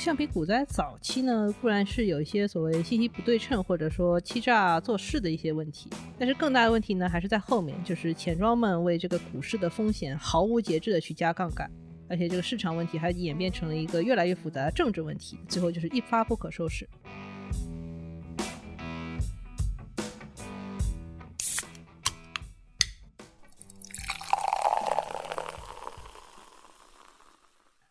橡皮股灾早期呢，固然是有一些所谓信息不对称或者说欺诈做事的一些问题，但是更大的问题呢，还是在后面，就是钱庄们为这个股市的风险毫无节制的去加杠杆，而且这个市场问题还演变成了一个越来越复杂的政治问题，最后就是一发不可收拾。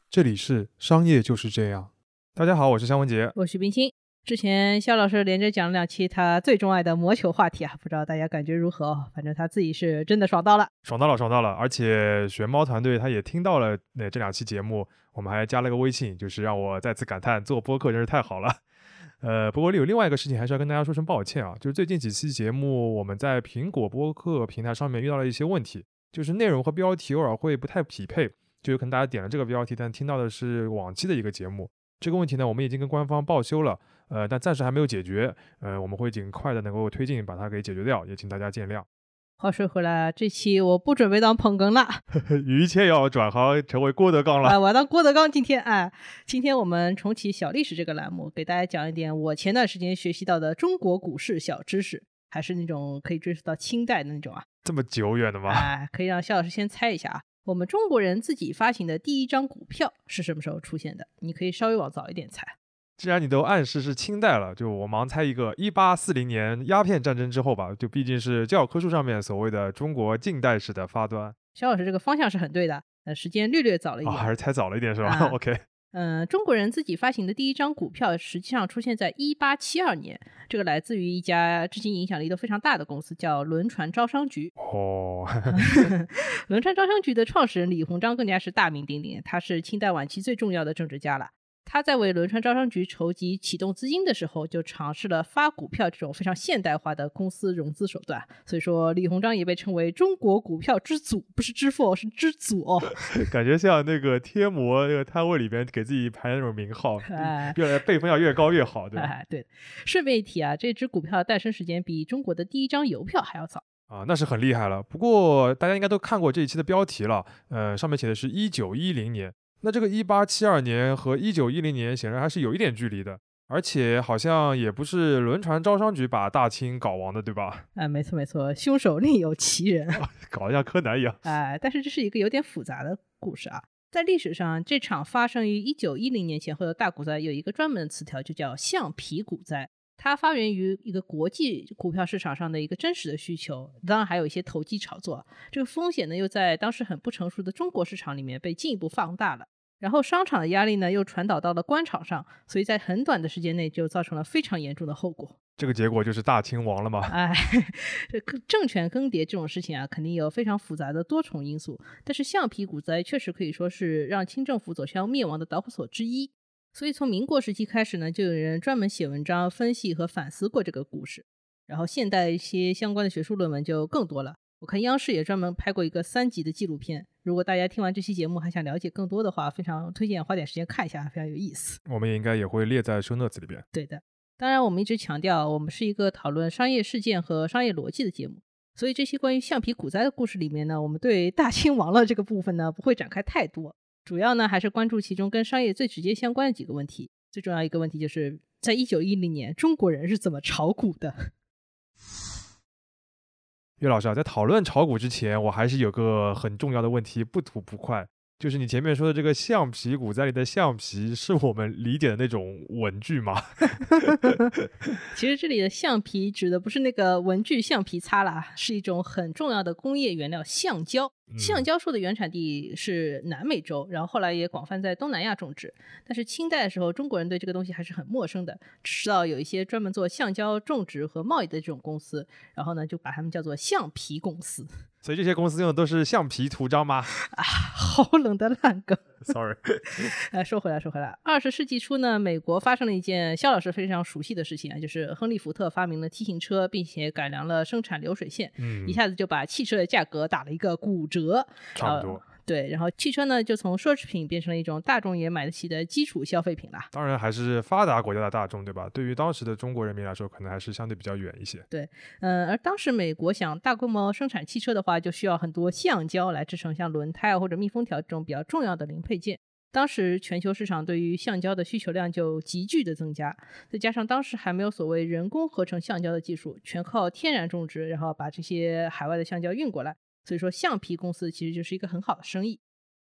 这里是商业就是这样。大家好，我是肖文杰。我是冰心。之前肖老师连着讲了两期他最钟爱的魔球话题啊，不知道大家感觉如何哦？反正他自己是真的爽到了。爽到了，爽到了！而且玄猫团队他也听到了那这两期节目，我们还加了个微信，就是让我再次感叹做播客真是太好了。呃，不过有另外一个事情还是要跟大家说声抱歉啊，就是最近几期节目我们在苹果播客平台上面遇到了一些问题，就是内容和标题偶尔会不太匹配。就有可能大家点了这个标题，但听到的是往期的一个节目。这个问题呢，我们已经跟官方报修了，呃，但暂时还没有解决。呃，我们会尽快的能够推进把它给解决掉，也请大家见谅。话说回来，这期我不准备当捧哏了，于谦要转行成为郭德纲了。啊我要当郭德纲。今天哎，今天我们重启小历史这个栏目，给大家讲一点我前段时间学习到的中国股市小知识，还是那种可以追溯到清代的那种啊。这么久远的吗？哎，可以让肖老师先猜一下啊。我们中国人自己发行的第一张股票是什么时候出现的？你可以稍微往早一点猜。既然你都暗示是清代了，就我盲猜一个，一八四零年鸦片战争之后吧。就毕竟是教科书上面所谓的中国近代史的发端。肖老师这个方向是很对的，呃，时间略略早了一点，还是猜早了一点是吧？OK。嗯，中国人自己发行的第一张股票，实际上出现在一八七二年。这个来自于一家至今影响力都非常大的公司，叫轮船招商局。哦，轮船招商局的创始人李鸿章更加是大名鼎鼎，他是清代晚期最重要的政治家了。他在为轮船招商局筹集启动资金的时候，就尝试了发股票这种非常现代化的公司融资手段。所以说，李鸿章也被称为中国股票之祖，不是之父，是之祖哦。感觉像那个贴膜那个摊位里边给自己排那种名号，哎，越来辈分要越高越好，对吧？对。顺便一提啊，这只股票诞生时间比中国的第一张邮票还要早啊，那是很厉害了。不过大家应该都看过这一期的标题了，呃，上面写的是一九一零年。那这个一八七二年和一九一零年显然还是有一点距离的，而且好像也不是轮船招商局把大清搞亡的，对吧？哎，没错没错，凶手另有其人，搞得像柯南一样。哎，但是这是一个有点复杂的故事啊。在历史上，这场发生于一九一零年前后的大股灾有一个专门的词条，就叫橡皮股灾。它发源于一个国际股票市场上的一个真实的需求，当然还有一些投机炒作。这个风险呢，又在当时很不成熟的中国市场里面被进一步放大了。然后商场的压力呢，又传导到了官场上，所以在很短的时间内就造成了非常严重的后果。这个结果就是大清亡了吗？哎，这政权更迭这种事情啊，肯定有非常复杂的多重因素。但是橡皮股灾确实可以说是让清政府走向灭亡的导火索之一。所以从民国时期开始呢，就有人专门写文章分析和反思过这个故事。然后现代一些相关的学术论文就更多了。我看央视也专门拍过一个三集的纪录片。如果大家听完这期节目还想了解更多的话，非常推荐花点时间看一下，非常有意思。我们也应该也会列在 show notes 里边。对的，当然我们一直强调，我们是一个讨论商业事件和商业逻辑的节目，所以这些关于橡皮股灾的故事里面呢，我们对大清 亡了这个部分呢不会展开太多。主要呢还是关注其中跟商业最直接相关的几个问题。最重要一个问题就是在一九一零年，中国人是怎么炒股的？岳老师啊，在讨论炒股之前，我还是有个很重要的问题不吐不快。就是你前面说的这个橡皮股灾里的橡皮，是我们理解的那种文具吗？其实这里的橡皮指的不是那个文具橡皮擦啦，是一种很重要的工业原料——橡胶。橡胶树的原产地是南美洲，然后后来也广泛在东南亚种植。但是清代的时候，中国人对这个东西还是很陌生的，只知道有一些专门做橡胶种植和贸易的这种公司，然后呢就把他们叫做橡皮公司。所以这些公司用的都是橡皮图章吗？啊，好冷的烂梗。Sorry。哎，说回来，说回来，二十世纪初呢，美国发生了一件肖老师非常熟悉的事情啊，就是亨利·福特发明了 T 型车，并且改良了生产流水线，嗯，一下子就把汽车的价格打了一个骨折。差不多。对，然后汽车呢，就从奢侈品变成了一种大众也买得起的基础消费品了。当然还是发达国家的大众，对吧？对于当时的中国人民来说，可能还是相对比较远一些。对，嗯，而当时美国想大规模生产汽车的话，就需要很多橡胶来制成像轮胎啊或者密封条这种比较重要的零配件。当时全球市场对于橡胶的需求量就急剧的增加，再加上当时还没有所谓人工合成橡胶的技术，全靠天然种植，然后把这些海外的橡胶运过来，所以说橡皮公司其实就是一个很好的生意。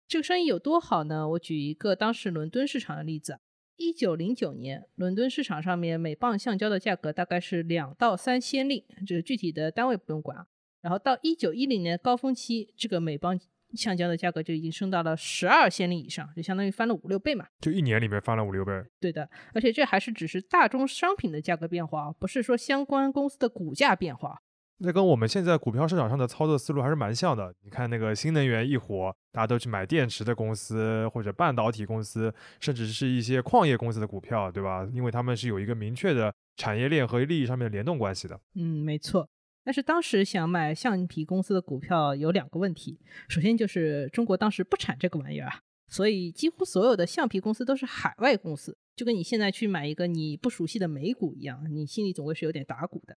这个生意有多好呢？我举一个当时伦敦市场的例子。一九零九年，伦敦市场上面每磅橡胶的价格大概是两到三先令，这个具体的单位不用管啊。然后到一九一零年高峰期，这个每磅橡胶的价格就已经升到了十二先令以上，就相当于翻了五六倍嘛。就一年里面翻了五六倍。对的，而且这还是只是大宗商品的价格变化，不是说相关公司的股价变化。那跟我们现在股票市场上的操作思路还是蛮像的。你看那个新能源一火，大家都去买电池的公司或者半导体公司，甚至是一些矿业公司的股票，对吧？因为他们是有一个明确的产业链和利益上面的联动关系的。嗯，没错。但是当时想买橡皮公司的股票有两个问题，首先就是中国当时不产这个玩意儿啊，所以几乎所有的橡皮公司都是海外公司，就跟你现在去买一个你不熟悉的美股一样，你心里总归是有点打鼓的。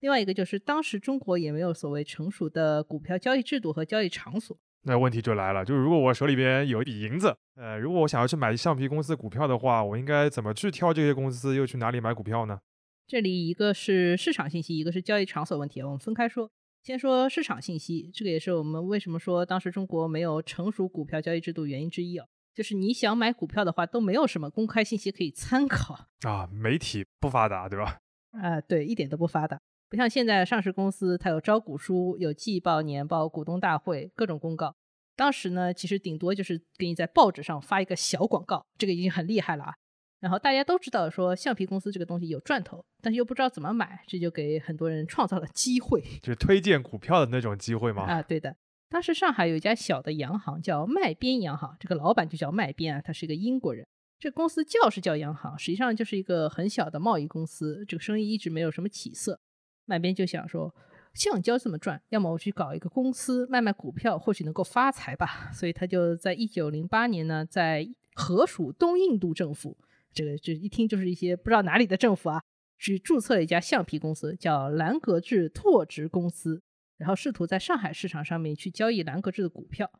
另外一个就是当时中国也没有所谓成熟的股票交易制度和交易场所。那问题就来了，就是如果我手里边有一笔银子，呃，如果我想要去买橡皮公司股票的话，我应该怎么去挑这些公司，又去哪里买股票呢？这里一个是市场信息，一个是交易场所问题，我们分开说。先说市场信息，这个也是我们为什么说当时中国没有成熟股票交易制度原因之一啊，就是你想买股票的话，都没有什么公开信息可以参考啊，媒体不发达，对吧？啊，对，一点都不发达。不像现在上市公司，它有招股书、有季报、年报、股东大会各种公告。当时呢，其实顶多就是给你在报纸上发一个小广告，这个已经很厉害了啊。然后大家都知道说橡皮公司这个东西有赚头，但是又不知道怎么买，这就给很多人创造了机会，就是推荐股票的那种机会吗？啊，对的。当时上海有一家小的洋行叫麦边洋行，这个老板就叫麦边啊，他是一个英国人。这公司叫是叫洋行，实际上就是一个很小的贸易公司，这个生意一直没有什么起色。麦边就想说，橡胶这么赚，要么我去搞一个公司卖卖股票，或许能够发财吧。所以他就在一九零八年呢，在河属东印度政府，这个这一听就是一些不知道哪里的政府啊，去注册了一家橡皮公司，叫兰格智拓殖公司，然后试图在上海市场上面去交易兰格智的股票。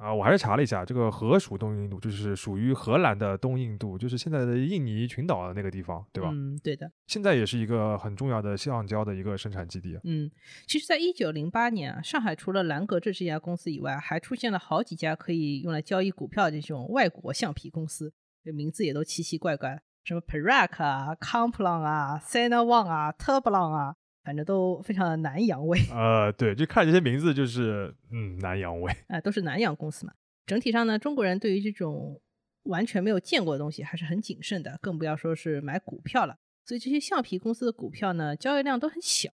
啊，我还是查了一下，这个河属东印度就是属于荷兰的东印度，就是现在的印尼群岛的那个地方，对吧？嗯，对的。现在也是一个很重要的橡胶的一个生产基地。嗯，其实，在一九零八年啊，上海除了兰格智这家公司以外，还出现了好几家可以用来交易股票的这种外国橡皮公司，这名字也都奇奇怪怪，什么 Perak 啊、Complon 啊、s e n a One 啊、Turblon 啊。反正都非常的南洋味，呃，对，就看这些名字就是嗯南洋味，啊，都是南洋公司嘛。整体上呢，中国人对于这种完全没有见过的东西还是很谨慎的，更不要说是买股票了。所以这些橡皮公司的股票呢，交易量都很小。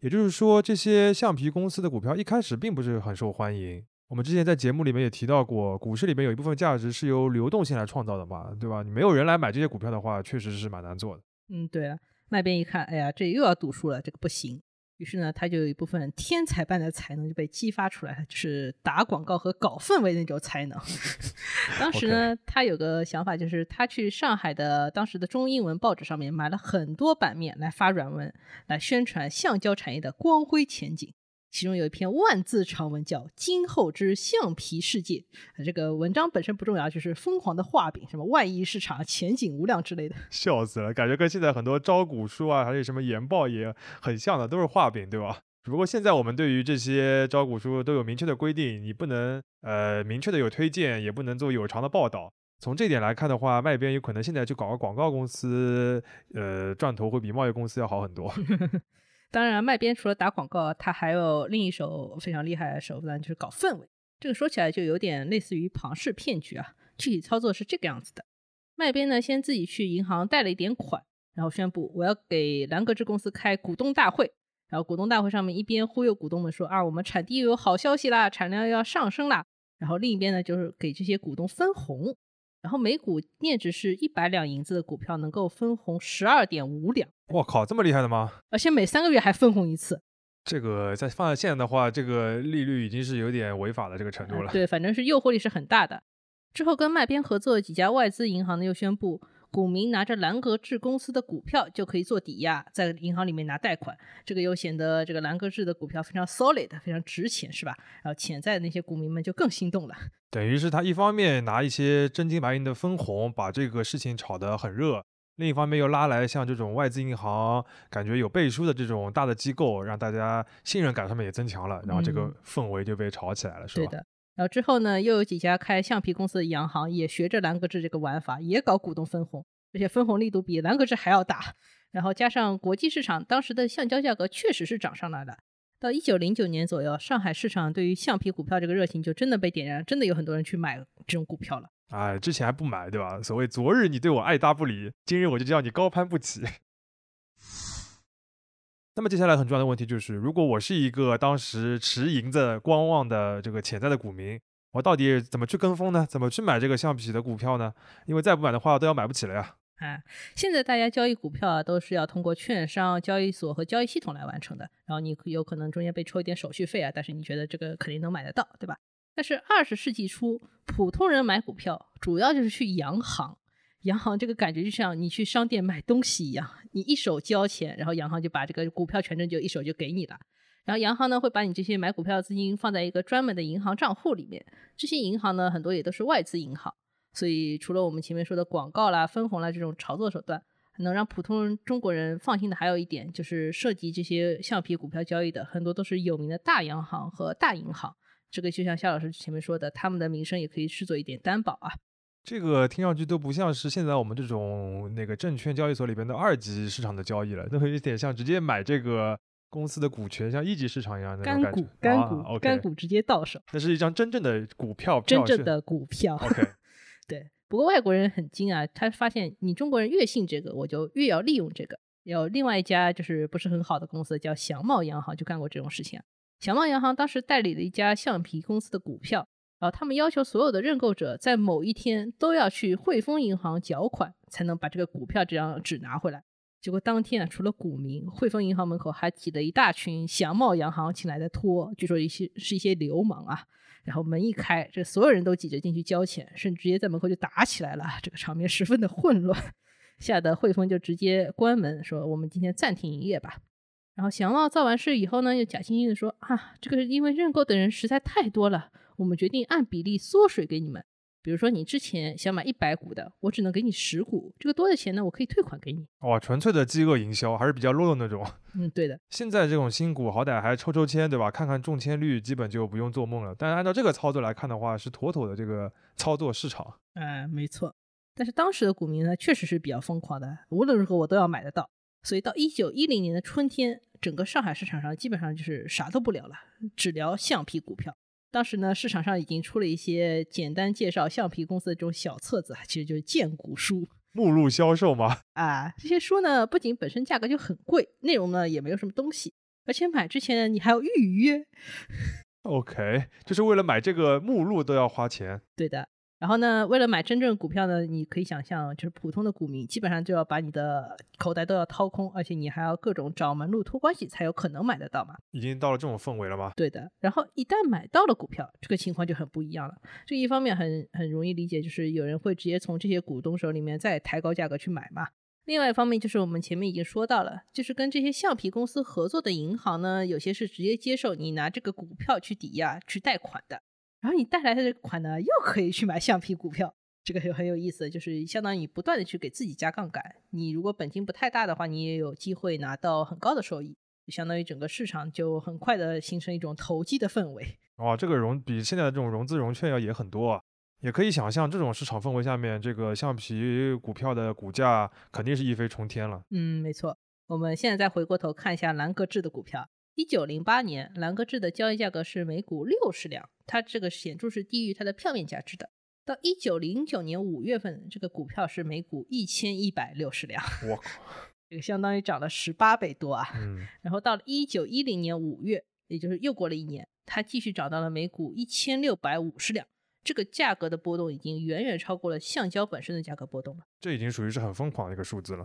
也就是说，这些橡皮公司的股票一开始并不是很受欢迎。我们之前在节目里面也提到过，股市里面有一部分价值是由流动性来创造的嘛，对吧？你没有人来买这些股票的话，确实是蛮难做的。嗯，对了。麦边一看，哎呀，这又要读书了，这个不行。于是呢，他就有一部分天才般的才能就被激发出来了，就是打广告和搞氛围的那种才能。当时呢，他有个想法，就是他去上海的当时的中英文报纸上面买了很多版面来发软文，来宣传橡胶产业的光辉前景。其中有一篇万字长文叫《今后之橡皮世界》，这个文章本身不重要，就是疯狂的画饼，什么万亿市场、前景无量之类的，笑死了，感觉跟现在很多招股书啊，还有什么研报也很像的，都是画饼，对吧？只不过现在我们对于这些招股书都有明确的规定，你不能呃明确的有推荐，也不能做有偿的报道。从这点来看的话，卖边有可能现在去搞个广告公司，呃，赚头会比贸易公司要好很多。当然，卖边除了打广告，他还有另一手非常厉害的手段，就是搞氛围。这个说起来就有点类似于庞氏骗局啊。具体操作是这个样子的：卖边呢，先自己去银行贷了一点款，然后宣布我要给兰格智公司开股东大会。然后股东大会上面一边忽悠股东们说啊，我们产地又有好消息啦，产量要上升啦。然后另一边呢，就是给这些股东分红。然后每股面值是一百两银子的股票能够分红十二点五两。我靠，这么厉害的吗？而且每三个月还分红一次。这个在放在现在的话，这个利率已经是有点违法的这个程度了。对，反正是诱惑力是很大的。之后跟麦边合作的几家外资银行呢，又宣布股民拿着兰格志公司的股票就可以做抵押，在银行里面拿贷款，这个又显得这个兰格志的股票非常 solid，非常值钱，是吧？然后潜在的那些股民们就更心动了。等于是他一方面拿一些真金白银的分红，把这个事情炒得很热；另一方面又拉来像这种外资银行，感觉有背书的这种大的机构，让大家信任感上面也增强了，然后这个氛围就被炒起来了，是吧？对的。然后之后呢，又有几家开橡皮公司的洋行也学着兰格志这个玩法，也搞股东分红，而且分红力度比兰格志还要大。然后加上国际市场当时的橡胶价格确实是涨上来了。到一九零九年左右，上海市场对于橡皮股票这个热情就真的被点燃，真的有很多人去买这种股票了。哎，之前还不买，对吧？所谓昨日你对我爱答不理，今日我就叫你高攀不起。那么接下来很重要的问题就是，如果我是一个当时持银子观望的这个潜在的股民，我到底怎么去跟风呢？怎么去买这个橡皮的股票呢？因为再不买的话，都要买不起了呀。啊，现在大家交易股票啊，都是要通过券商、交易所和交易系统来完成的。然后你有可能中间被抽一点手续费啊，但是你觉得这个肯定能买得到，对吧？但是二十世纪初，普通人买股票主要就是去洋行。洋行这个感觉就像你去商店买东西一样，你一手交钱，然后洋行就把这个股票权证就一手就给你了。然后洋行呢会把你这些买股票的资金放在一个专门的银行账户里面。这些银行呢很多也都是外资银行。所以，除了我们前面说的广告啦、分红啦这种炒作手段，能让普通中国人放心的，还有一点就是涉及这些橡皮股票交易的，很多都是有名的大洋行和大银行。这个就像夏老师前面说的，他们的名声也可以视作一点担保啊。这个听上去都不像是现在我们这种那个证券交易所里边的二级市场的交易了，都有一点像直接买这个公司的股权，像一级市场一样的干股、干股、干股直接到手。那是一张真正的股票，真正的股票。OK。对，不过外国人很精啊，他发现你中国人越信这个，我就越要利用这个。有另外一家就是不是很好的公司叫祥茂洋行，就干过这种事情。祥茂洋行当时代理了一家橡皮公司的股票，然后他们要求所有的认购者在某一天都要去汇丰银行缴款，才能把这个股票这张纸拿回来。结果当天啊，除了股民，汇丰银行门口还挤了一大群祥茂洋行请来的托，据说一些是一些流氓啊。然后门一开，这所有人都挤着进去交钱，甚至直接在门口就打起来了。这个场面十分的混乱，吓得汇丰就直接关门，说我们今天暂停营业吧。然后祥茂造完事以后呢，又假惺惺的说啊，这个是因为认购的人实在太多了，我们决定按比例缩水给你们。比如说你之前想买一百股的，我只能给你十股，这个多的钱呢，我可以退款给你。哇，纯粹的饥饿营销，还是比较 low 的那种。嗯，对的。现在这种新股好歹还抽抽签，对吧？看看中签率，基本就不用做梦了。但是按照这个操作来看的话，是妥妥的这个操作市场。哎，没错。但是当时的股民呢，确实是比较疯狂的，无论如何我都要买得到。所以到一九一零年的春天，整个上海市场上基本上就是啥都不聊了，只聊橡皮股票。当时呢，市场上已经出了一些简单介绍橡皮公司的这种小册子，其实就是荐股书，目录销售吗？啊，这些书呢，不仅本身价格就很贵，内容呢也没有什么东西，而且买之前呢，你还要预约。OK，就是为了买这个目录都要花钱。对的。然后呢，为了买真正股票呢，你可以想象，就是普通的股民基本上就要把你的口袋都要掏空，而且你还要各种找门路托关系才有可能买得到嘛。已经到了这种氛围了吗？对的。然后一旦买到了股票，这个情况就很不一样了。这一方面很很容易理解，就是有人会直接从这些股东手里面再抬高价格去买嘛。另外一方面就是我们前面已经说到了，就是跟这些橡皮公司合作的银行呢，有些是直接接受你拿这个股票去抵押去贷款的。然后你带来的这个款呢，又可以去买橡皮股票，这个就很有意思，就是相当于不断的去给自己加杠杆。你如果本金不太大的话，你也有机会拿到很高的收益，就相当于整个市场就很快的形成一种投机的氛围。哇，这个融比现在的这种融资融券要也很多啊，也可以想象这种市场氛围下面，这个橡皮股票的股价肯定是一飞冲天了。嗯，没错。我们现在再回过头看一下兰格志的股票。一九零八年，兰格志的交易价格是每股六十两，它这个显著是低于它的票面价值的。到一九零九年五月份，这个股票是每股一千一百六十两，我靠，这个相当于涨了十八倍多啊！嗯，然后到了一九一零年五月，也就是又过了一年，它继续涨到了每股一千六百五十两，这个价格的波动已经远远超过了橡胶本身的价格波动了。这已经属于是很疯狂的一个数字了。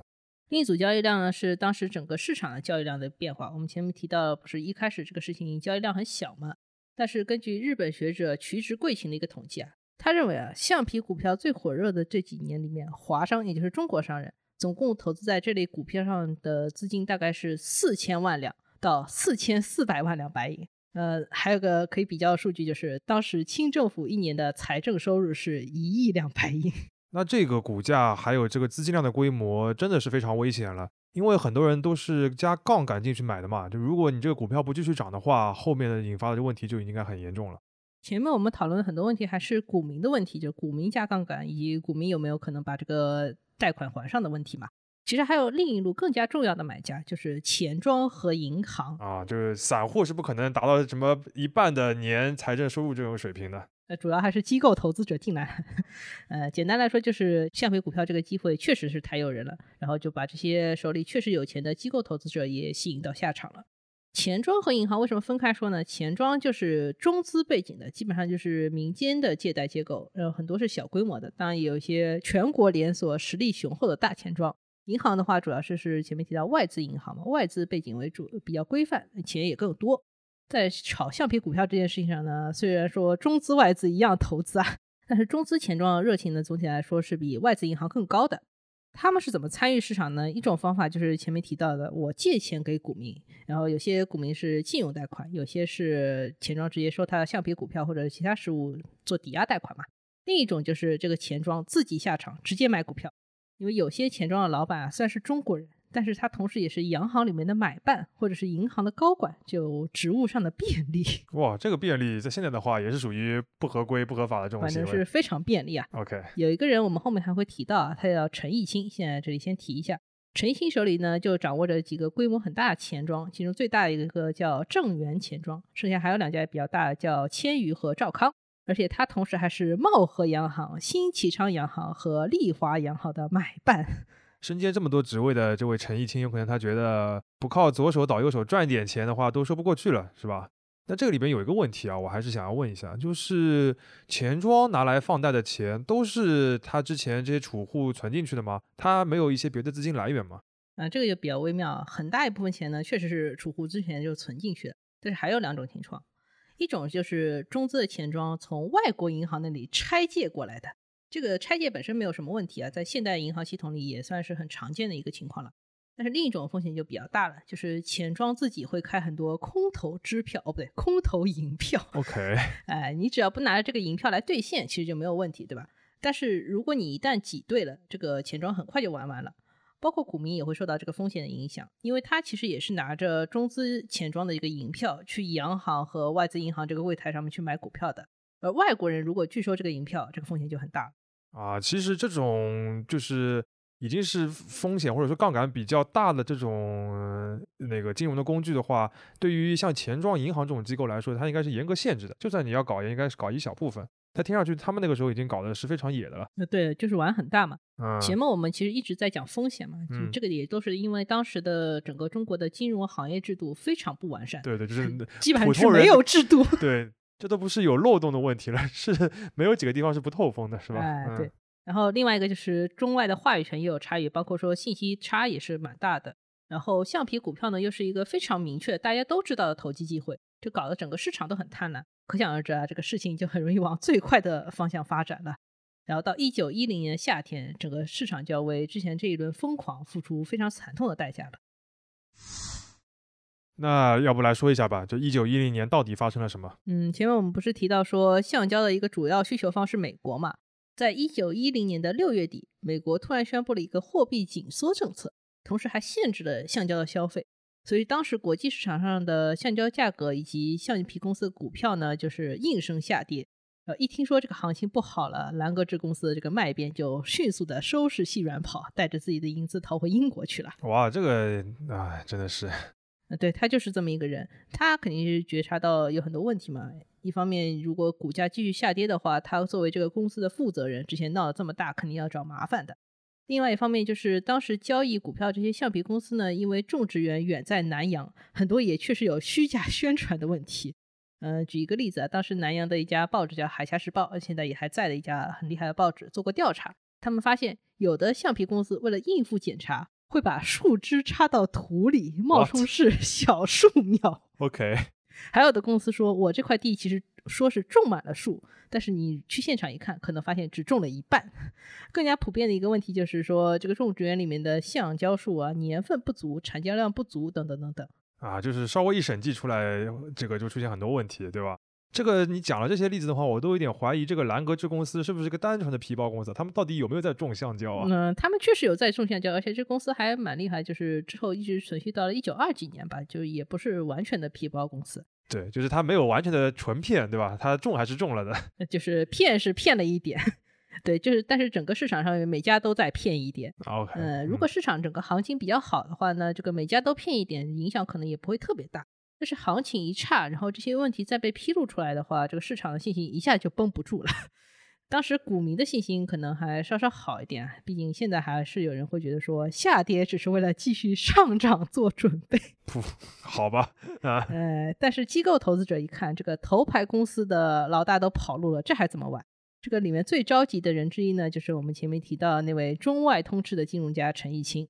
另一组交易量呢，是当时整个市场的交易量的变化。我们前面提到，不是一开始这个事情交易量很小吗？但是根据日本学者渠直贵晴的一个统计啊，他认为啊，橡皮股票最火热的这几年里面，华商也就是中国商人，总共投资在这类股票上的资金大概是四千万两到四千四百万两白银。呃，还有个可以比较的数据，就是当时清政府一年的财政收入是一亿两白银。那这个股价还有这个资金量的规模，真的是非常危险了。因为很多人都是加杠杆进去买的嘛，就如果你这个股票不继续涨的话，后面的引发的问题就应该很严重了。前面我们讨论的很多问题还是股民的问题，就是股民加杠杆以及股民有没有可能把这个贷款还上的问题嘛。其实还有另一路更加重要的买家，就是钱庄和银行啊，就是散户是不可能达到什么一半的年财政收入这种水平的。呃，主要还是机构投资者进来。呃，简单来说就是橡皮股票这个机会确实是太诱人了，然后就把这些手里确实有钱的机构投资者也吸引到下场了。钱庄和银行为什么分开说呢？钱庄就是中资背景的，基本上就是民间的借贷机构，然后很多是小规模的，当然也有一些全国连锁、实力雄厚的大钱庄。银行的话，主要是是前面提到外资银行嘛，外资背景为主，比较规范，钱也更多。在炒橡皮股票这件事情上呢，虽然说中资外资一样投资啊，但是中资钱庄热情呢，总体来说是比外资银行更高的。他们是怎么参与市场呢？一种方法就是前面提到的，我借钱给股民，然后有些股民是信用贷款，有些是钱庄直接收他的橡皮股票或者其他实物做抵押贷款嘛。另一种就是这个钱庄自己下场直接买股票。因为有些钱庄的老板啊，虽然是中国人，但是他同时也是洋行里面的买办或者是银行的高管，就职务上的便利。哇，这个便利在现在的话也是属于不合规、不合法的这种行为。反正是非常便利啊。OK，有一个人我们后面还会提到啊，他叫陈毅清，现在这里先提一下。陈毅清手里呢就掌握着几个规模很大的钱庄，其中最大的一个叫正源钱庄，剩下还有两家比较大的叫千余和兆康。而且他同时还是茂和洋行、新启昌洋行和利华洋行的买办。身兼这么多职位的这位陈毅清，有可能他觉得不靠左手倒右手赚点钱的话，都说不过去了，是吧？那这个里边有一个问题啊，我还是想要问一下，就是钱庄拿来放贷的钱，都是他之前这些储户存进去的吗？他没有一些别的资金来源吗？啊，这个就比较微妙。很大一部分钱呢，确实是储户之前就存进去的，但是还有两种情况。一种就是中资的钱庄从外国银行那里拆借过来的，这个拆借本身没有什么问题啊，在现代银行系统里也算是很常见的一个情况了。但是另一种风险就比较大了，就是钱庄自己会开很多空头支票，哦不对，空头银票。OK，哎，你只要不拿着这个银票来兑现，其实就没有问题，对吧？但是如果你一旦挤兑了，这个钱庄很快就玩完了。包括股民也会受到这个风险的影响，因为他其实也是拿着中资钱庄的一个银票去洋行和外资银行这个柜台上面去买股票的，而外国人如果拒收这个银票，这个风险就很大啊。其实这种就是已经是风险或者说杠杆比较大的这种那个金融的工具的话，对于像钱庄、银行这种机构来说，它应该是严格限制的，就算你要搞，也应该是搞一小部分。他听上去，他们那个时候已经搞的是非常野的了。那对，就是玩很大嘛。前面我们其实一直在讲风险嘛，这个也都是因为当时的整个中国的金融行业制度非常不完善。对对，就是基本上是没有制度。对，这都不是有漏洞的问题了，是没有几个地方是不透风的，是吧？哎，对。然后另外一个就是中外的话语权也有差异，包括说信息差也是蛮大的。然后橡皮股票呢，又是一个非常明确、大家都知道的投机机会，就搞得整个市场都很贪婪。可想而知啊，这个事情就很容易往最快的方向发展了。然后到一九一零年夏天，整个市场就要为之前这一轮疯狂付出非常惨痛的代价了。那要不来说一下吧，就一九一零年到底发生了什么？嗯，前面我们不是提到说橡胶的一个主要需求方是美国嘛？在一九一零年的六月底，美国突然宣布了一个货币紧缩政策，同时还限制了橡胶的消费。所以当时国际市场上的橡胶价格以及橡皮公司的股票呢，就是应声下跌。呃，一听说这个行情不好了，兰格志公司的这个卖边就迅速的收拾细软跑，带着自己的银子逃回英国去了。哇，这个啊，真的是，呃，对他就是这么一个人，他肯定是觉察到有很多问题嘛。一方面，如果股价继续下跌的话，他作为这个公司的负责人，之前闹得这么大，肯定要找麻烦的。另外一方面，就是当时交易股票这些橡皮公司呢，因为种植园远在南阳，很多也确实有虚假 宣传的问题。嗯，举一个例子啊，当时南阳的一家报纸叫《海峡时报》，现在也还在的一家很厉害的报纸，做过调查，他们发现有的橡皮公司为了应付检查，会把树枝插到土里，冒充是 小树苗。OK。还有的公司说，我这块地其实说是种满了树，但是你去现场一看，可能发现只种了一半。更加普遍的一个问题就是说，这个种植园里面的橡胶树啊，年份不足、产浆量不足等等等等。啊，就是稍微一审计出来，这个就出现很多问题，对吧？这个你讲了这些例子的话，我都有点怀疑这个兰格芝公司是不是个单纯的皮包公司，他们到底有没有在种橡胶啊？嗯，他们确实有在种橡胶，而且这公司还蛮厉害，就是之后一直存续到了一九二几年吧，就也不是完全的皮包公司。对，就是它没有完全的纯骗，对吧？它种还是种了的，就是骗是骗了一点。对，就是，但是整个市场上每家都在骗一点。OK，嗯，如果市场整个行情比较好的话呢，这个每家都骗一点，影响可能也不会特别大。但是行情一差，然后这些问题再被披露出来的话，这个市场的信心一下就绷不住了。当时股民的信心可能还稍稍好一点，毕竟现在还是有人会觉得说下跌只是为了继续上涨做准备。不，好吧，啊，呃，但是机构投资者一看，这个头牌公司的老大都跑路了，这还怎么玩？这个里面最着急的人之一呢，就是我们前面提到那位中外通吃的金融家陈毅清。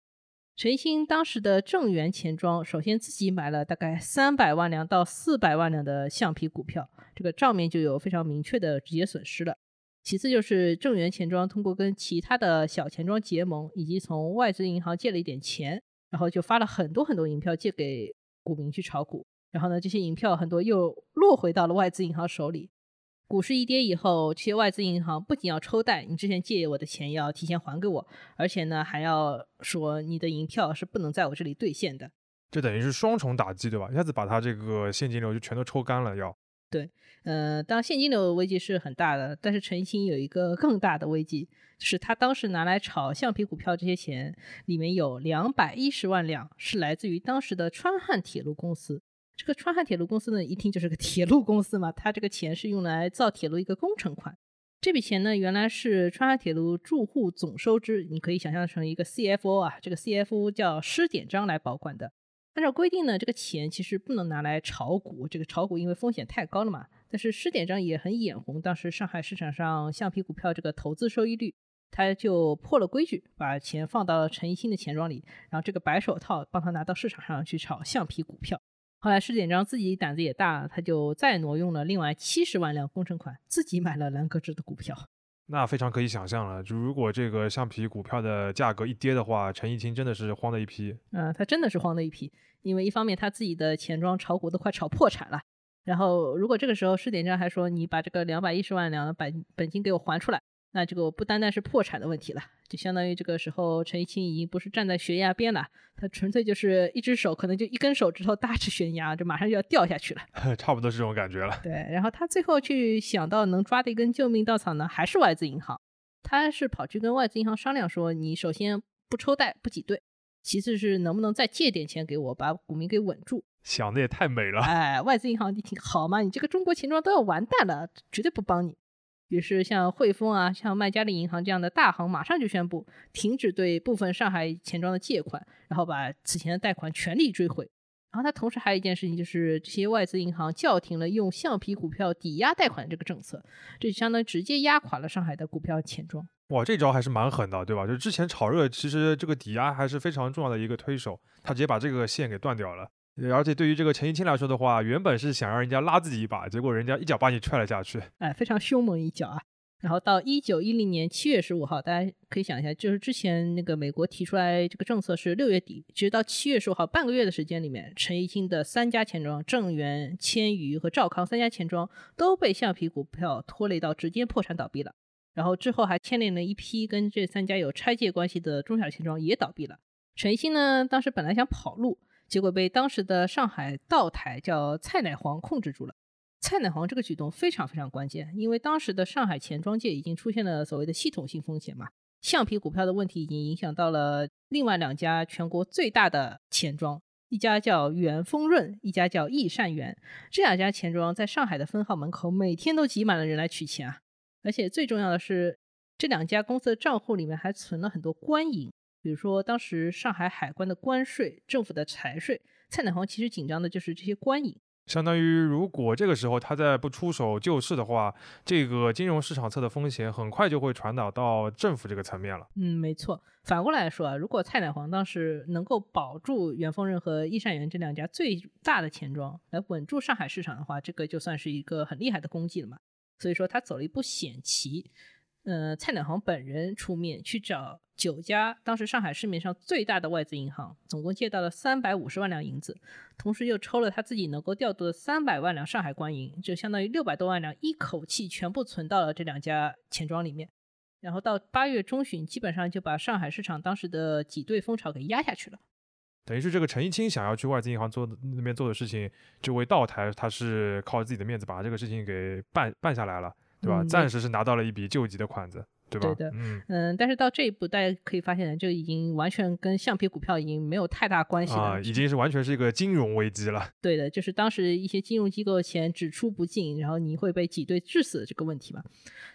陈毅清当时的正源钱庄，首先自己买了大概三百万两到四百万两的橡皮股票，这个账面就有非常明确的直接损失了。其次就是正源钱庄通过跟其他的小钱庄结盟，以及从外资银行借了一点钱，然后就发了很多很多银票借给股民去炒股，然后呢，这些银票很多又落回到了外资银行手里。股市一跌以后，这些外资银行不仅要抽贷，你之前借我的钱要提前还给我，而且呢还要说你的银票是不能在我这里兑现的。这等于是双重打击，对吧？一下子把他这个现金流就全都抽干了。要对，呃，当现金流危机是很大的，但是陈星有一个更大的危机，就是他当时拿来炒橡皮股票这些钱里面有两百一十万两是来自于当时的川汉铁路公司。这个川汉铁路公司呢，一听就是个铁路公司嘛，它这个钱是用来造铁路一个工程款。这笔钱呢，原来是川汉铁路住户总收支，你可以想象成一个 CFO 啊，这个 CFO 叫施典章来保管的。按照规定呢，这个钱其实不能拿来炒股，这个炒股因为风险太高了嘛。但是施典章也很眼红，当时上海市场上橡皮股票这个投资收益率，他就破了规矩，把钱放到了陈一新的钱庄里，然后这个白手套帮他拿到市场上去炒橡皮股票。后来施典章自己胆子也大，他就再挪用了另外七十万辆工程款，自己买了兰格芝的股票。那非常可以想象了，就如果这个橡皮股票的价格一跌的话，陈毅清真的是慌的一批。嗯，他真的是慌的一批，因为一方面他自己的钱庄炒股都快炒破产了，然后如果这个时候施典章还说你把这个两百一十万两的本本金给我还出来。那这个不单单是破产的问题了，就相当于这个时候陈一清已经不是站在悬崖边了，他纯粹就是一只手可能就一根手指头搭着悬崖，就马上就要掉下去了，差不多是这种感觉了。对，然后他最后去想到能抓的一根救命稻草呢，还是外资银行。他是跑去跟外资银行商量说，你首先不抽贷不挤兑，其次是能不能再借点钱给我，把股民给稳住。想的也太美了。哎，外资银行你听，好嘛，你这个中国钱庄都要完蛋了，绝对不帮你。于是，像汇丰啊，像麦加利银行这样的大行，马上就宣布停止对部分上海钱庄的借款，然后把此前的贷款全力追回。然后，他同时还有一件事情，就是这些外资银行叫停了用橡皮股票抵押贷款这个政策，这相当于直接压垮了上海的股票钱庄。哇，这招还是蛮狠的，对吧？就之前炒热，其实这个抵押还是非常重要的一个推手，他直接把这个线给断掉了。而且对于这个陈一清来说的话，原本是想让人家拉自己一把，结果人家一脚把你踹了下去，哎，非常凶猛一脚啊！然后到一九一零年七月十五号，大家可以想一下，就是之前那个美国提出来这个政策是六月底，其实到七月十五号半个月的时间里面，陈一清的三家钱庄正源、千余和赵康三家钱庄都被橡皮股票拖累到直接破产倒闭了。然后之后还牵连了一批跟这三家有拆借关系的中小钱庄也倒闭了。陈一清呢，当时本来想跑路。结果被当时的上海道台叫蔡乃煌控制住了。蔡乃煌这个举动非常非常关键，因为当时的上海钱庄界已经出现了所谓的系统性风险嘛，橡皮股票的问题已经影响到了另外两家全国最大的钱庄，一家叫元丰润，一家叫易善元。这两家钱庄在上海的分号门口每天都挤满了人来取钱啊，而且最重要的是，这两家公司的账户里面还存了很多官银。比如说，当时上海海关的关税、政府的财税，蔡乃煌其实紧张的就是这些官银。相当于如果这个时候他再不出手救市的话，这个金融市场侧的风险很快就会传导到政府这个层面了。嗯，没错。反过来说啊，如果蔡乃煌当时能够保住元丰润和益善园这两家最大的钱庄，来稳住上海市场的话，这个就算是一个很厉害的功绩了嘛。所以说他走了一步险棋。呃，蔡乃煌本人出面去找九家当时上海市面上最大的外资银行，总共借到了三百五十万两银子，同时又抽了他自己能够调度的三百万两上海官银，就相当于六百多万两，一口气全部存到了这两家钱庄里面。然后到八月中旬，基本上就把上海市场当时的挤兑风潮给压下去了。等于是这个陈一清想要去外资银行做那边做的事情，这位道台他是靠自己的面子把这个事情给办办下来了。对吧？暂时是拿到了一笔救急的款子，对吧？对的，嗯嗯，但是到这一步，大家可以发现，就已经完全跟橡皮股票已经没有太大关系了，啊，已经是完全是一个金融危机了。对的，就是当时一些金融机构的钱只出不进，然后你会被挤兑致死的这个问题嘛。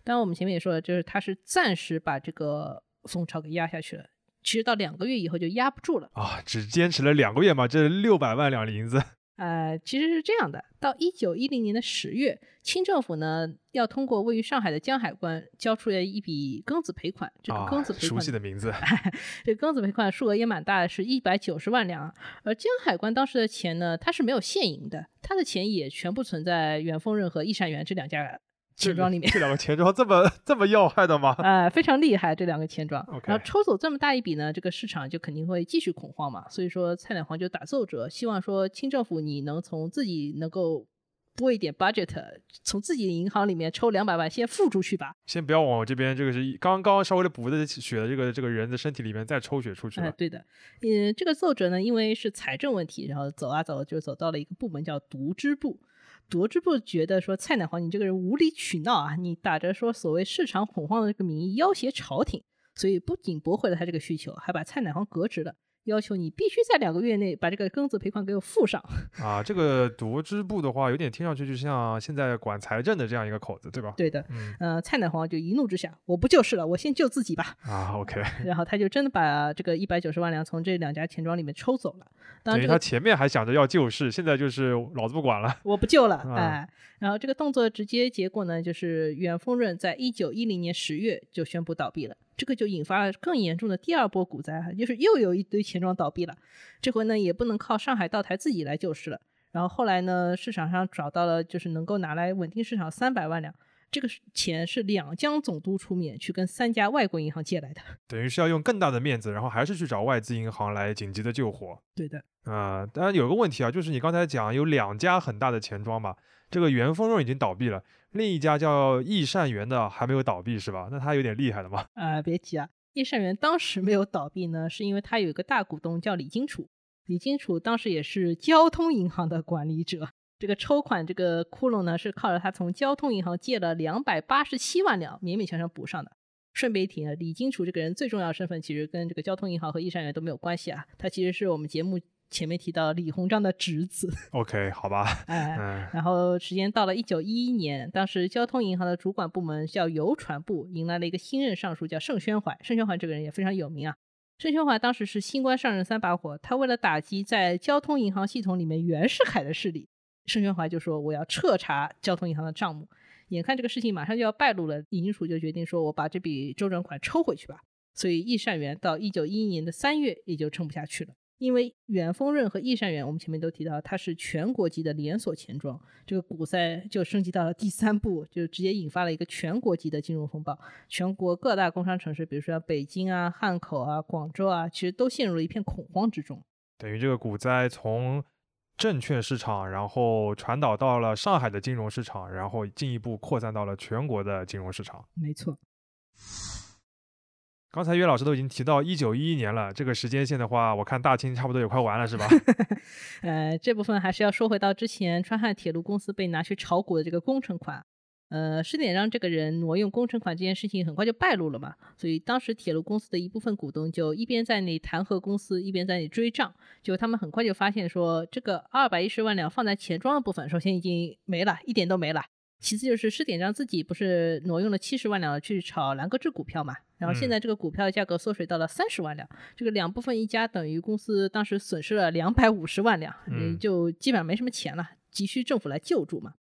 当然，我们前面也说了，就是他是暂时把这个风潮给压下去了，其实到两个月以后就压不住了啊，只坚持了两个月嘛，这六百万两银子。呃，其实是这样的，到一九一零年的十月，清政府呢要通过位于上海的江海关交出了一笔庚子赔款。这个庚子赔款，熟悉的名字。这庚子赔款数额也蛮大的，是一百九十万两。而江海关当时的钱呢，它是没有现银的，它的钱也全部存在元丰润和益善园这两家。钱庄里面 这两个钱庄这么这么要害的吗？啊，非常厉害这两个钱庄。然后抽走这么大一笔呢，这个市场就肯定会继续恐慌嘛。所以说蔡乃煌就打奏折，希望说清政府你能从自己能够拨一点 budget，从自己的银行里面抽两百万先付出去吧。先不要往我这边这个是刚刚稍微的补的血的这个这个人的身体里面再抽血出去。哎，对的。嗯，这个奏折呢，因为是财政问题，然后走啊走，就走到了一个部门叫渎支部。夺之部觉的说蔡乃煌你这个人无理取闹啊，你打着说所谓市场恐慌的这个名义要挟朝廷，所以不仅驳回了他这个需求，还把蔡乃煌革职了。要求你必须在两个月内把这个庚子赔款给我付上 啊！这个夺支部的话，有点听上去就像现在管财政的这样一个口子，对吧？对的，嗯，蔡乃煌就一怒之下，我不救市了，我先救自己吧。啊，OK。然后他就真的把这个一百九十万两从这两家钱庄里面抽走了。等于他前面还想着要救市，现在就是老子不管了，我不救了，哎。然后这个动作直接结果呢，就是远丰润在一九一零年十月就宣布倒闭了。这个就引发了更严重的第二波股灾，就是又有一堆钱庄倒闭了。这回呢，也不能靠上海道台自己来救市了。然后后来呢，市场上找到了就是能够拿来稳定市场三百万两，这个钱是两江总督出面去跟三家外国银行借来的，等于是要用更大的面子，然后还是去找外资银行来紧急的救火。对的，啊，当然有个问题啊，就是你刚才讲有两家很大的钱庄嘛，这个元丰润已经倒闭了。另一家叫益善园的还没有倒闭是吧？那他有点厉害的嘛？啊，别急啊，益善园当时没有倒闭呢，是因为他有一个大股东叫李金楚，李金楚当时也是交通银行的管理者，这个抽款这个窟窿呢是靠着他从交通银行借了两百八十七万两勉勉强强补上的。顺便一提啊，李金楚这个人最重要的身份其实跟这个交通银行和益善园都没有关系啊，他其实是我们节目。前面提到李鸿章的侄子，OK，好吧，哎，然后时间到了一九一一年，当时交通银行的主管部门叫邮传部，迎来了一个新任尚书，叫盛宣怀。盛宣怀这个人也非常有名啊。盛宣怀当时是新官上任三把火，他为了打击在交通银行系统里面袁世凯的势力，盛宣怀就说我要彻查交通银行的账目。眼看这个事情马上就要败露了，李金楚就决定说，我把这笔周转款抽回去吧。所以易善元到一九一一年的三月也就撑不下去了。因为远丰润和益善园，我们前面都提到，它是全国级的连锁钱庄，这个股灾就升级到了第三步，就直接引发了一个全国级的金融风暴。全国各大工商城市，比如说北京啊、汉口啊、广州啊，其实都陷入了一片恐慌之中。等于这个股灾从证券市场，然后传导到了上海的金融市场，然后进一步扩散到了全国的金融市场。没错。刚才岳老师都已经提到一九一一年了，这个时间线的话，我看大清差不多也快完了，是吧？呃，这部分还是要说回到之前川汉铁路公司被拿去炒股的这个工程款。呃，施典章这个人挪用工程款这件事情很快就败露了嘛，所以当时铁路公司的一部分股东就一边在那弹劾公司，一边在那追账。就他们很快就发现说，这个二百一十万两放在钱庄的部分，首先已经没了，一点都没了。其次就是施典章自己不是挪用了七十万两去炒兰格志股票嘛，然后现在这个股票价格缩水到了三十万两，这个两部分一加，等于公司当时损失了两百五十万两，嗯，就基本上没什么钱了。急需政府来救助嘛。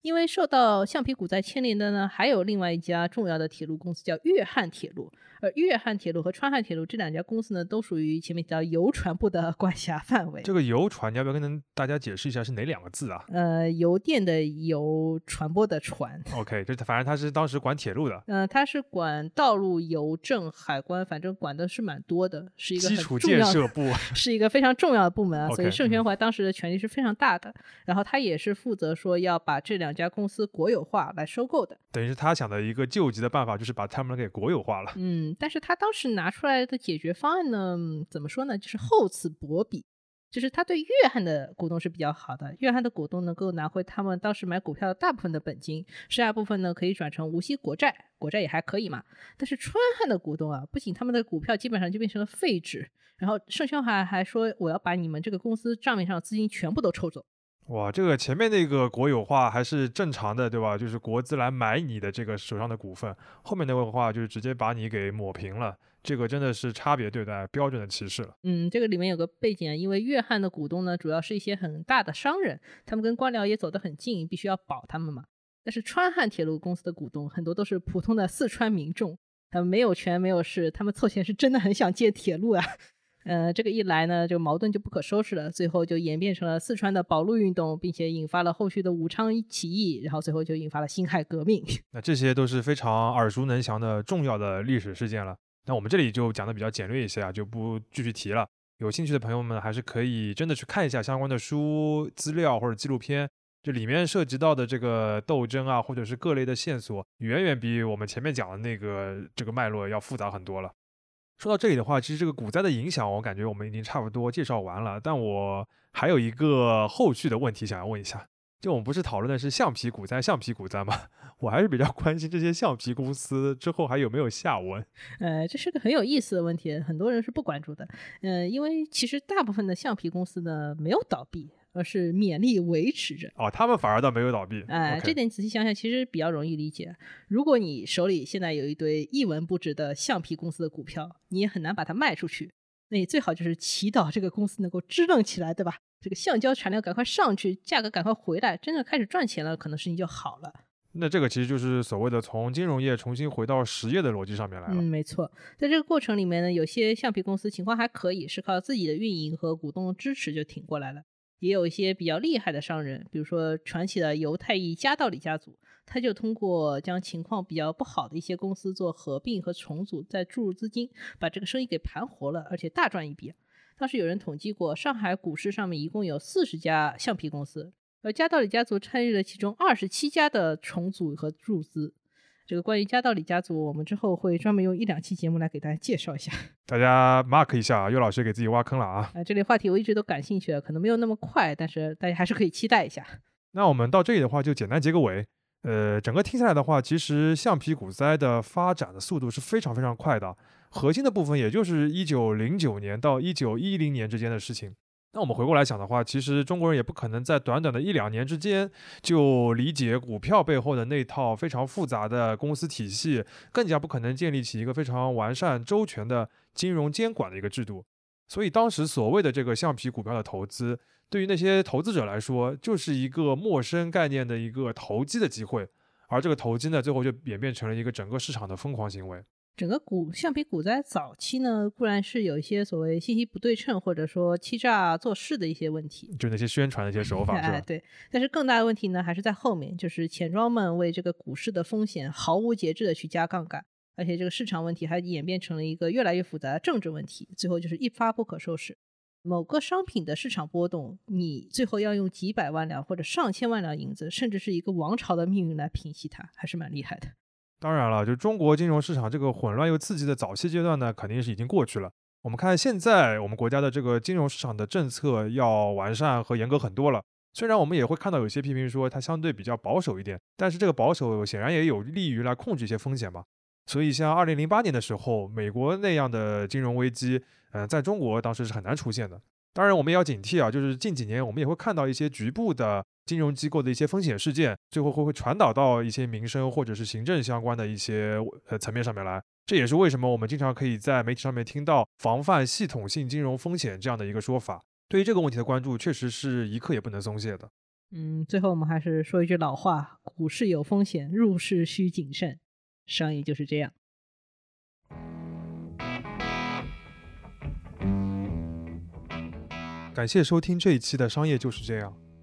因为受到橡皮股灾牵连的呢，还有另外一家重要的铁路公司叫粤汉铁路。而粤汉铁路和川汉铁路这两家公司呢，都属于前面提到邮传部的 管辖范围。这个邮传，你要不要跟大家解释一下是哪两个字啊？呃，邮电的邮，传播的传。OK，就反正他是当时管铁路的。嗯，他是管道路、邮政、海关，反正管的是蛮多的，是一个基础建设部，是一个非常重要的部门啊。所以盛宣嗯怀当时的权力是非常大的。然后他也是负责说要把这两家公司国有化来收购的。等于是他想的一个救急的办法，就是把他们给国有化了。嗯，但是他当时拿出来的解决方案呢，怎么说呢？就是厚此薄彼，就是他对粤汉的股东是比较好的，粤汉的股东能够拿回他们当时买股票的大部分的本金，剩下部分呢可以转成无息国债，国债也还可以嘛。但是川汉的股东啊，不仅他们的股票基本上就变成了废纸，然后盛宣怀还说我要把你们这个公司账面上资金全部都抽走。哇，这个前面那个国有化还是正常的，对吧？就是国资来买你的这个手上的股份，后面那个话就是直接把你给抹平了，这个真的是差别对待，标准的歧视了。嗯，这个里面有个背景啊，因为粤汉的股东呢，主要是一些很大的商人，他们跟官僚也走得很近，必须要保他们嘛。但是川汉铁路公司的股东很多都是普通的四川民众，他们没有权没有势，他们凑钱是真的很想建铁路啊。呃，这个一来呢，就矛盾就不可收拾了，最后就演变成了四川的保路运动，并且引发了后续的武昌起义，然后最后就引发了辛亥革命。那这些都是非常耳熟能详的重要的历史事件了。那我们这里就讲的比较简略一些啊，就不继续提了。有兴趣的朋友们还是可以真的去看一下相关的书、资料或者纪录片，这里面涉及到的这个斗争啊，或者是各类的线索，远远比我们前面讲的那个这个脉络要复杂很多了。说到这里的话，其实这个股灾的影响，我感觉我们已经差不多介绍完了。但我还有一个后续的问题想要问一下，就我们不是讨论的是橡皮股灾、橡皮股灾吗？我还是比较关心这些橡皮公司之后还有没有下文。呃，这是个很有意思的问题，很多人是不关注的。呃，因为其实大部分的橡皮公司呢没有倒闭，而是勉力维持着。哦，他们反而倒没有倒闭。哎、这点仔细想想，其实比较容易理解。如果你手里现在有一堆一文不值的橡皮公司的股票，你也很难把它卖出去。那你最好就是祈祷这个公司能够支棱起来，对吧？这个橡胶产量赶快上去，价格赶快回来，真的开始赚钱了，可能事情就好了。那这个其实就是所谓的从金融业重新回到实业的逻辑上面来了。嗯，没错，在这个过程里面呢，有些橡皮公司情况还可以，是靠自己的运营和股东支持就挺过来了。也有一些比较厉害的商人，比如说传奇的犹太裔加道里家族，他就通过将情况比较不好的一些公司做合并和重组，再注入资金，把这个生意给盘活了，而且大赚一笔。当时有人统计过，上海股市上面一共有四十家橡皮公司，而加道里家族参与了其中二十七家的重组和注资。这个关于加道里家族，我们之后会专门用一两期节目来给大家介绍一下。大家 mark 一下，啊，尤老师给自己挖坑了啊。啊，这类话题我一直都感兴趣的，可能没有那么快，但是大家还是可以期待一下。那我们到这里的话，就简单结个尾。呃，整个听下来的话，其实橡皮股灾的发展的速度是非常非常快的，核心的部分也就是一九零九年到一九一零年之间的事情。那我们回过来想的话，其实中国人也不可能在短短的一两年之间就理解股票背后的那套非常复杂的公司体系，更加不可能建立起一个非常完善周全的金融监管的一个制度。所以当时所谓的这个橡皮股票的投资，对于那些投资者来说，就是一个陌生概念的一个投机的机会，而这个投机呢，最后就演变成了一个整个市场的疯狂行为。整个股橡皮股在早期呢，固然是有一些所谓信息不对称或者说欺诈做事的一些问题，就那些宣传的一些手法，是哎，吧？对。但是更大的问题呢，还是在后面，就是钱庄们为这个股市的风险毫无节制的去加杠杆，而且这个市场问题还演变成了一个越来越复杂的政治问题，最后就是一发不可收拾。某个商品的市场波动，你最后要用几百万两或者上千万两银子，甚至是一个王朝的命运来平息它，还是蛮厉害的。当然了，就中国金融市场这个混乱又刺激的早期阶段呢，肯定是已经过去了。我们看现在我们国家的这个金融市场的政策要完善和严格很多了。虽然我们也会看到有些批评说它相对比较保守一点，但是这个保守显然也有利于来控制一些风险嘛。所以像二零零八年的时候，美国那样的金融危机，嗯、在中国当时是很难出现的。当然，我们也要警惕啊，就是近几年我们也会看到一些局部的金融机构的一些风险事件，最后会会传导到一些民生或者是行政相关的一些呃层面上面来。这也是为什么我们经常可以在媒体上面听到防范系统性金融风险这样的一个说法。对于这个问题的关注，确实是一刻也不能松懈的。嗯，最后我们还是说一句老话：股市有风险，入市需谨慎。商业就是这样。感谢收听这一期的《商业就是这样》。